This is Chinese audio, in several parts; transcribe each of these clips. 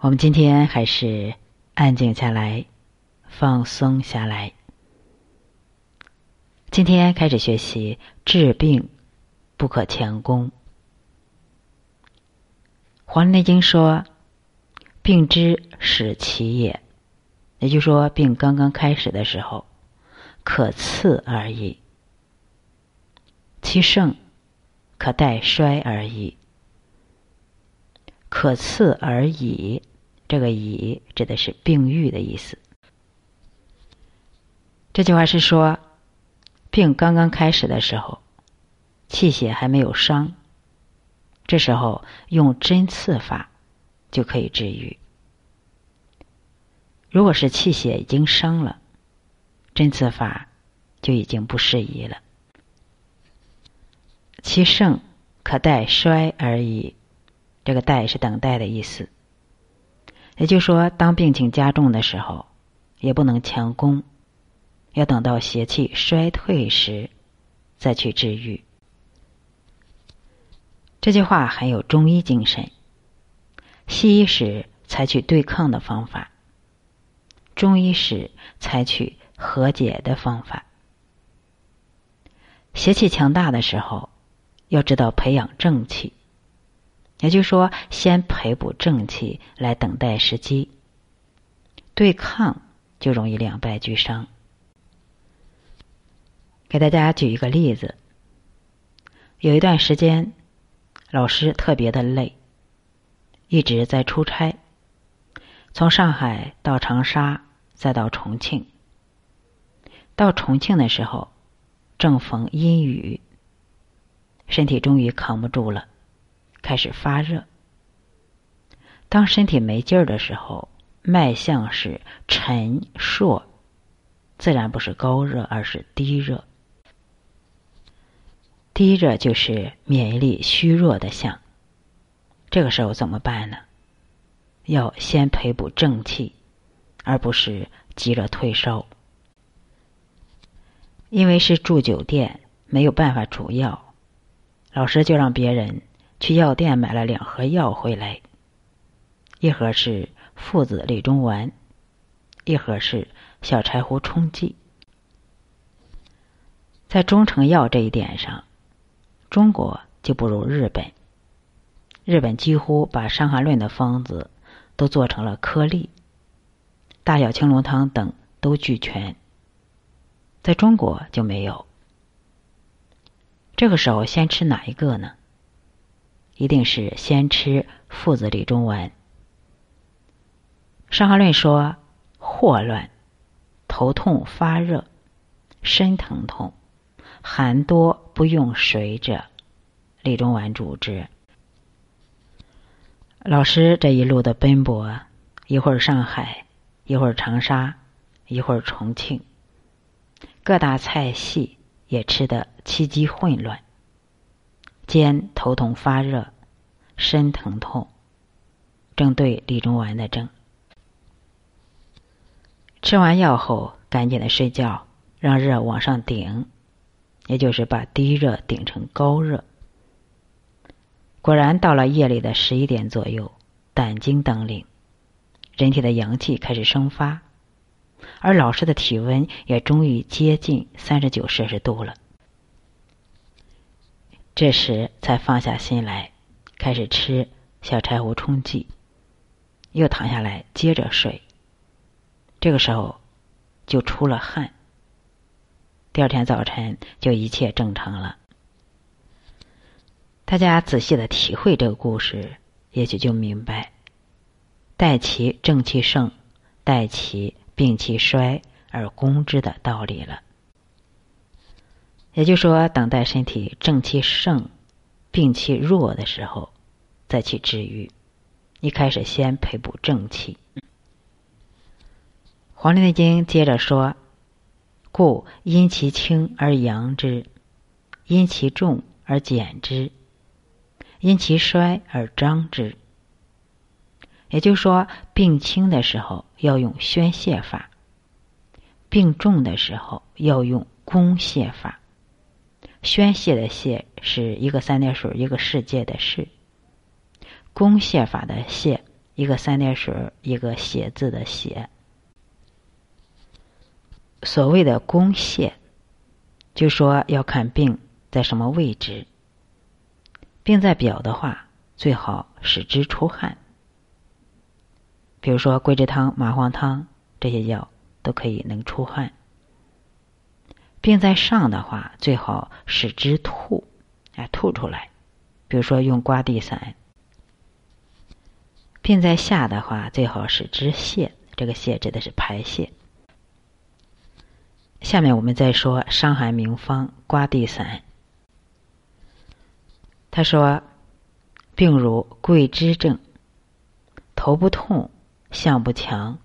我们今天还是安静下来，放松下来。今天开始学习治病不可强攻。《黄帝内经》说：“病之始其也。”也就是说，病刚刚开始的时候，可次而已；其盛，可待衰而已。可次而已，这个“已”指的是病愈的意思。这句话是说，病刚刚开始的时候，气血还没有伤，这时候用针刺法就可以治愈。如果是气血已经伤了，针刺法就已经不适宜了。其盛可待衰而已。这个“待”是等待的意思，也就是说，当病情加重的时候，也不能强攻，要等到邪气衰退时再去治愈。这句话很有中医精神。西医是采取对抗的方法，中医是采取和解的方法。邪气强大的时候，要知道培养正气。也就是说，先培补正气，来等待时机。对抗就容易两败俱伤。给大家举一个例子：有一段时间，老师特别的累，一直在出差，从上海到长沙，再到重庆。到重庆的时候，正逢阴雨，身体终于扛不住了。开始发热。当身体没劲儿的时候，脉象是沉硕，自然不是高热，而是低热。低热就是免疫力虚弱的象。这个时候怎么办呢？要先培补正气，而不是急着退烧。因为是住酒店，没有办法煮药，老师就让别人。去药店买了两盒药回来，一盒是附子理中丸，一盒是小柴胡冲剂。在中成药这一点上，中国就不如日本。日本几乎把《伤寒论》的方子都做成了颗粒，大小青龙汤等都俱全，在中国就没有。这个时候先吃哪一个呢？一定是先吃附子理中丸。《伤寒论》说：霍乱、头痛发热、身疼痛、寒多不用水者，理中丸主之。老师这一路的奔波，一会儿上海，一会儿长沙，一会儿重庆，各大菜系也吃得气机混乱。肩头痛发热，身疼痛，正对理中丸的症。吃完药后，赶紧的睡觉，让热往上顶，也就是把低热顶成高热。果然，到了夜里的十一点左右，胆经当令，人体的阳气开始生发，而老师的体温也终于接近三十九摄氏度了。这时才放下心来，开始吃小柴胡冲剂，又躺下来接着睡。这个时候就出了汗。第二天早晨就一切正常了。大家仔细的体会这个故事，也许就明白：待其正气盛，待其病气衰而攻之的道理了。也就是说，等待身体正气盛、病气弱的时候，再去治愈。一开始先培补正气。《黄帝内经》接着说：“故阴其轻而扬之，阴其重而减之，阴其衰而张之。”也就是说，病轻的时候要用宣泄法，病重的时候要用攻泻法。宣泄的泄是一个三点水一个世界的世，攻泄法的泄一个三点水，一个写字的写。所谓的宫泄，就说要看病在什么位置。病在表的话，最好使之出汗。比如说桂枝汤、麻黄汤这些药都可以能出汗。病在上的话，最好使之吐，哎，吐出来。比如说用瓜地散。病在下的话，最好使之泻，这个泻指的是排泄。下面我们再说《伤寒名方》瓜地散。他说：“病如桂枝症，头不痛，项不强，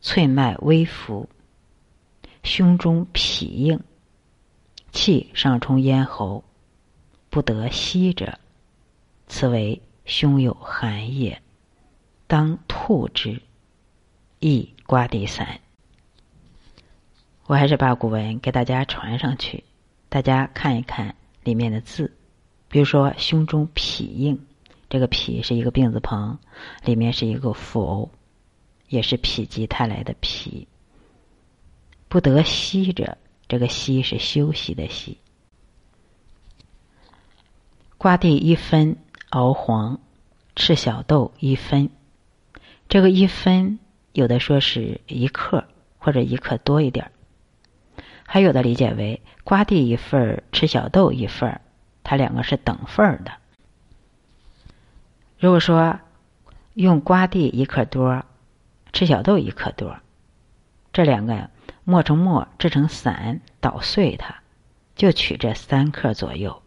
寸脉微浮，胸中痞硬，气上冲咽喉，不得息者，此为胸有寒也，当吐之，亦刮地散。”我还是把古文给大家传上去，大家看一看里面的字。比如说，胸中痞硬，这个痞是一个病字旁，里面是一个否，也是否极泰来的否。不得息者，这个息是休息的息。瓜地一分熬黄，赤小豆一分，这个一分有的说是一克或者一克多一点儿还有的理解为瓜地一份赤小豆一份它两个是等份儿的。如果说用瓜地一克多，赤小豆一克多，这两个磨成末制成散，捣碎它，就取这三克左右。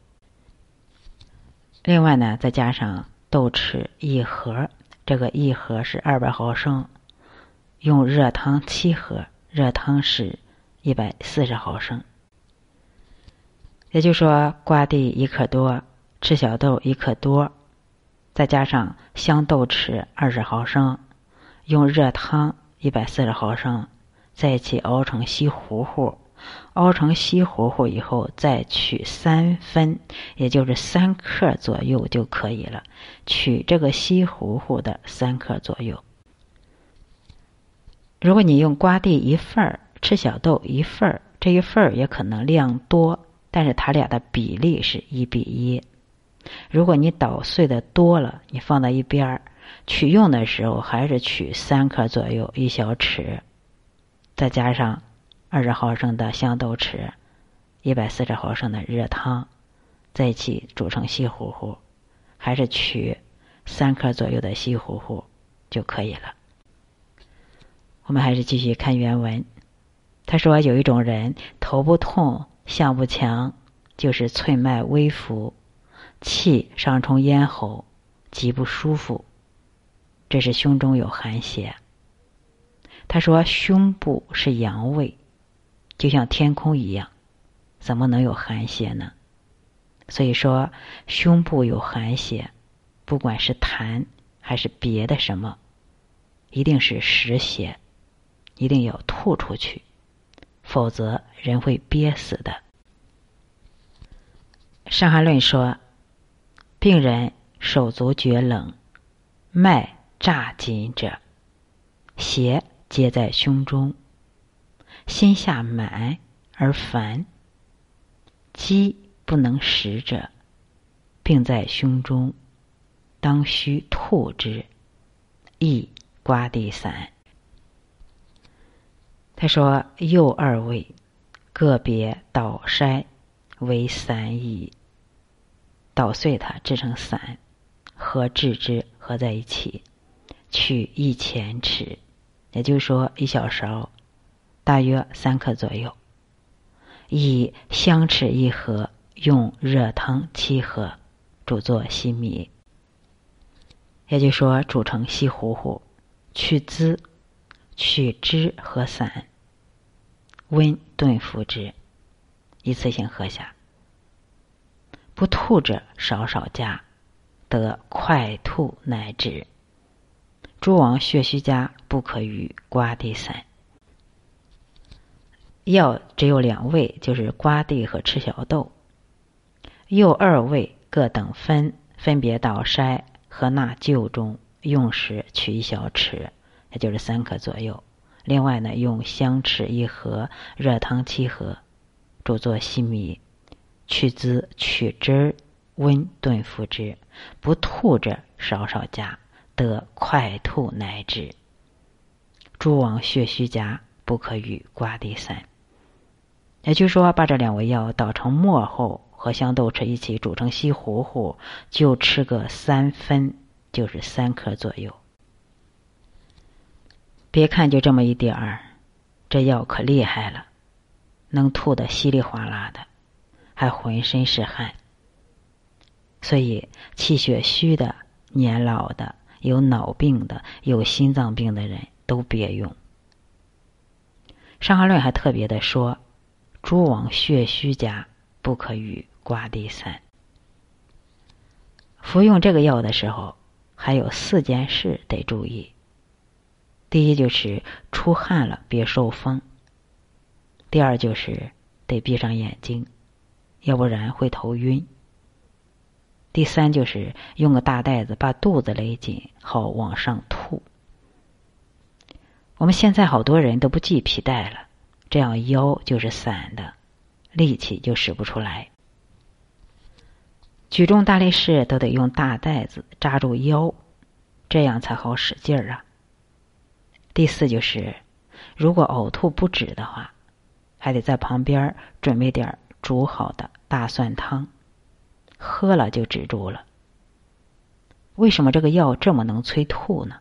另外呢，再加上豆豉一盒，这个一盒是二百毫升，用热汤七盒，热汤是一百四十毫升。也就是说，瓜地一克多，赤小豆一克多，再加上香豆豉二十毫升，用热汤一百四十毫升，在一起熬成稀糊糊。熬成稀糊糊以后，再取三分，也就是三克左右就可以了。取这个稀糊糊的三克左右。如果你用瓜地一份儿，赤小豆一份儿，这一份儿也可能量多。但是它俩的比例是一比一。如果你捣碎的多了，你放到一边儿，取用的时候还是取三克左右一小匙，再加上二十毫升的香豆豉，一百四十毫升的热汤，在一起煮成稀糊糊，还是取三克左右的稀糊糊就可以了。我们还是继续看原文。他说有一种人头不痛。项不强，就是寸脉微浮，气上冲咽喉，极不舒服。这是胸中有寒邪。他说胸部是阳位，就像天空一样，怎么能有寒邪呢？所以说胸部有寒邪，不管是痰还是别的什么，一定是实邪，一定要吐出去。否则人会憋死的。《伤寒论》说，病人手足厥冷，脉乍紧者，邪皆在胸中，心下满而烦，饥不能食者，病在胸中，当须吐之，亦瓜地散。他说：“右二位，个别捣筛为散矣。捣碎它，制成散，和制之合在一起，取一钱匙，也就是说一小勺，大约三克左右。以香豉一盒，用热汤七盒，煮作稀米。也就是说煮成稀糊糊，去滋。”取汁和散，温炖服之，一次性喝下。不吐者少少加，得快吐乃止。诸王血虚家，不可与瓜地散。药只有两味，就是瓜地和赤小豆。又二味各等分，分别捣筛和纳臼中，用时取一小匙，也就是三克左右。另外呢，用香豉一盒，热汤七盒，煮作细米，去滋取汁，温炖服之。不吐者少少加，得快吐乃止。诸王血虚夹，不可与瓜地散。也就是说，把这两味药捣成末后，和香豆豉一起煮成稀糊糊，就吃个三分，就是三克左右。别看就这么一点儿，这药可厉害了，能吐得稀里哗啦的，还浑身是汗。所以气血虚的、年老的、有脑病的、有心脏病的人都别用。《伤寒论》还特别的说：“诸往血虚家，不可与瓜地散。”服用这个药的时候，还有四件事得注意。第一就是出汗了别受风。第二就是得闭上眼睛，要不然会头晕。第三就是用个大袋子把肚子勒紧，好往上吐。我们现在好多人都不系皮带了，这样腰就是散的，力气就使不出来。举重大力士都得用大袋子扎住腰，这样才好使劲儿啊。第四就是，如果呕吐不止的话，还得在旁边准备点煮好的大蒜汤，喝了就止住了。为什么这个药这么能催吐呢？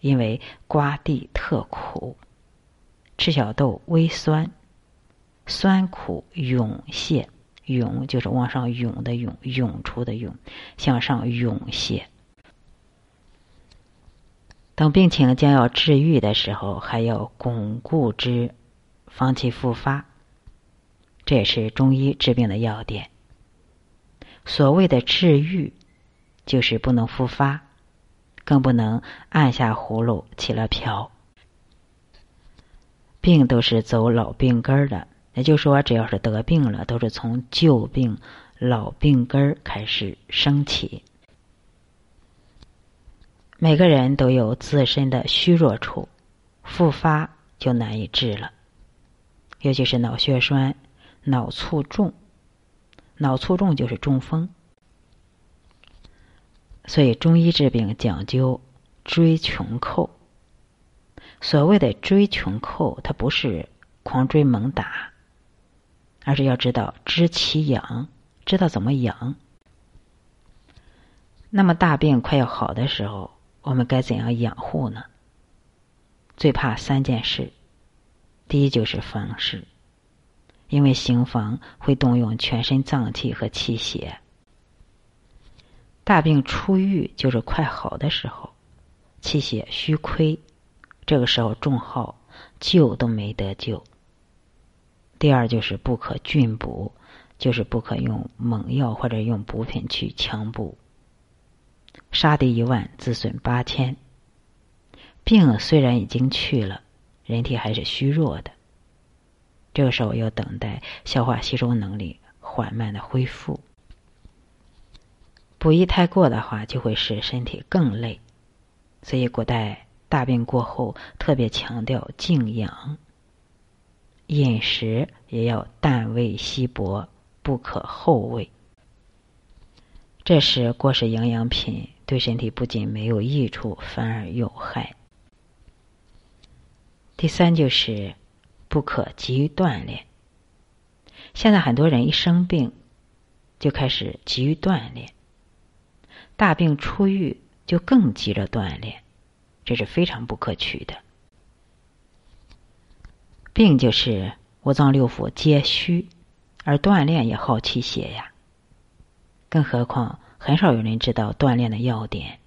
因为瓜地特苦，赤小豆微酸，酸苦涌泻，涌就是往上涌的涌，涌出的涌，向上涌泻。等病情将要治愈的时候，还要巩固之，防其复发。这也是中医治病的要点。所谓的治愈，就是不能复发，更不能按下葫芦起了瓢。病都是走老病根儿的，也就是说，只要是得病了，都是从旧病、老病根儿开始升起。每个人都有自身的虚弱处，复发就难以治了。尤其是脑血栓、脑卒中，脑卒中就是中风。所以中医治病讲究追穷寇。所谓的追穷寇，它不是狂追猛打，而是要知道知其养，知道怎么养。那么大病快要好的时候。我们该怎样养护呢？最怕三件事，第一就是房事，因为行房会动用全身脏器和气血。大病初愈就是快好的时候，气血虚亏，这个时候重耗，救都没得救。第二就是不可峻补，就是不可用猛药或者用补品去强补。杀敌一万，自损八千。病虽然已经去了，人体还是虚弱的。这个时候要等待消化吸收能力缓慢的恢复。补益太过的话，就会使身体更累。所以古代大病过后，特别强调静养，饮食也要淡味稀薄，不可厚味。这时过食营养品。对身体不仅没有益处，反而有害。第三就是不可急于锻炼。现在很多人一生病就开始急于锻炼，大病初愈就更急着锻炼，这是非常不可取的。病就是五脏六腑皆虚，而锻炼也耗气血呀，更何况。很少有人知道锻炼的要点。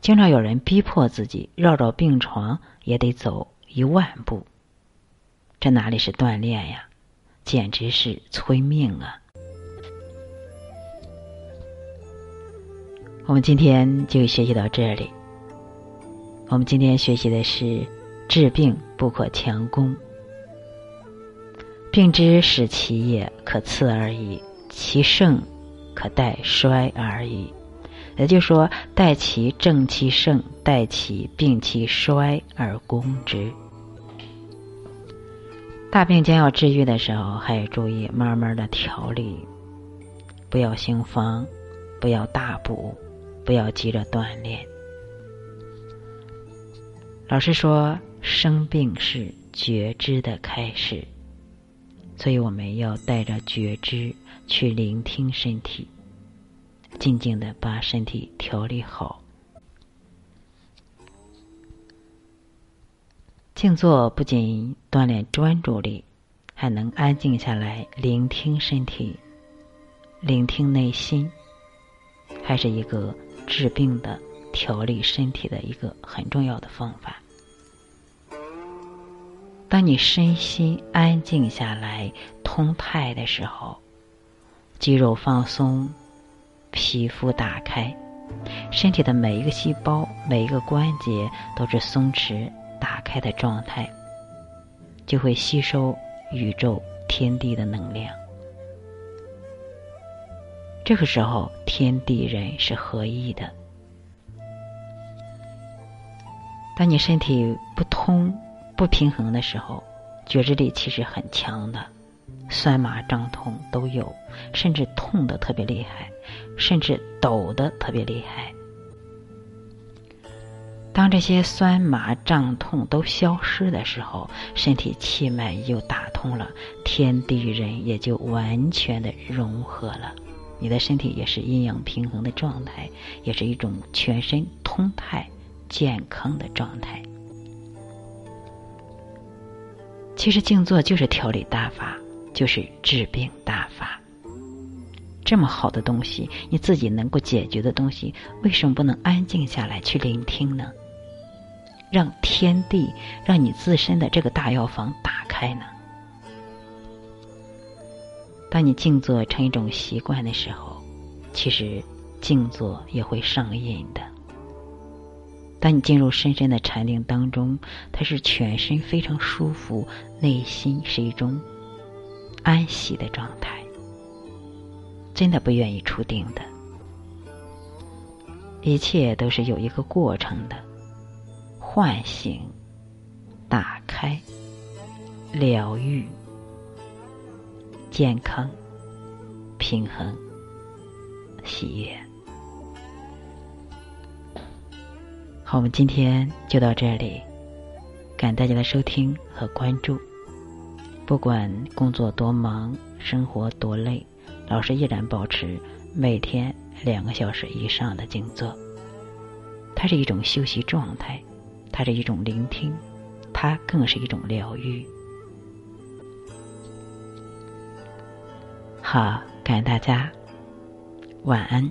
经常有人逼迫自己绕着病床也得走一万步，这哪里是锻炼呀？简直是催命啊！我们今天就学习到这里。我们今天学习的是治病不可强攻，病之使其也可刺而已，其盛。可待衰而已，也就是说，待其正其盛，待其病其衰而攻之。大病将要治愈的时候，还要注意慢慢的调理，不要兴方，不要大补，不要急着锻炼。老师说，生病是觉知的开始，所以我们要带着觉知去聆听身体，静静的把身体调理好。静坐不仅锻炼专注力，还能安静下来聆听身体，聆听内心，还是一个治病的、调理身体的一个很重要的方法。当你身心安静下来、通泰的时候，肌肉放松，皮肤打开，身体的每一个细胞、每一个关节都是松弛。打开的状态，就会吸收宇宙天地的能量。这个时候，天地人是合一的。当你身体不通、不平衡的时候，觉知力其实很强的，酸麻胀痛都有，甚至痛的特别厉害，甚至抖的特别厉害。当这些酸麻胀痛都消失的时候，身体气脉又打通了，天地人也就完全的融合了。你的身体也是阴阳平衡的状态，也是一种全身通泰、健康的状态。其实静坐就是调理大法，就是治病大法。这么好的东西，你自己能够解决的东西，为什么不能安静下来去聆听呢？让天地，让你自身的这个大药房打开呢。当你静坐成一种习惯的时候，其实静坐也会上瘾的。当你进入深深的禅定当中，它是全身非常舒服，内心是一种安息的状态，真的不愿意出定的。一切都是有一个过程的。唤醒、打开、疗愈、健康、平衡、喜悦。好，我们今天就到这里，感谢大家的收听和关注。不管工作多忙，生活多累，老师依然保持每天两个小时以上的静坐，它是一种休息状态。它是一种聆听，它更是一种疗愈。好，感恩大家，晚安。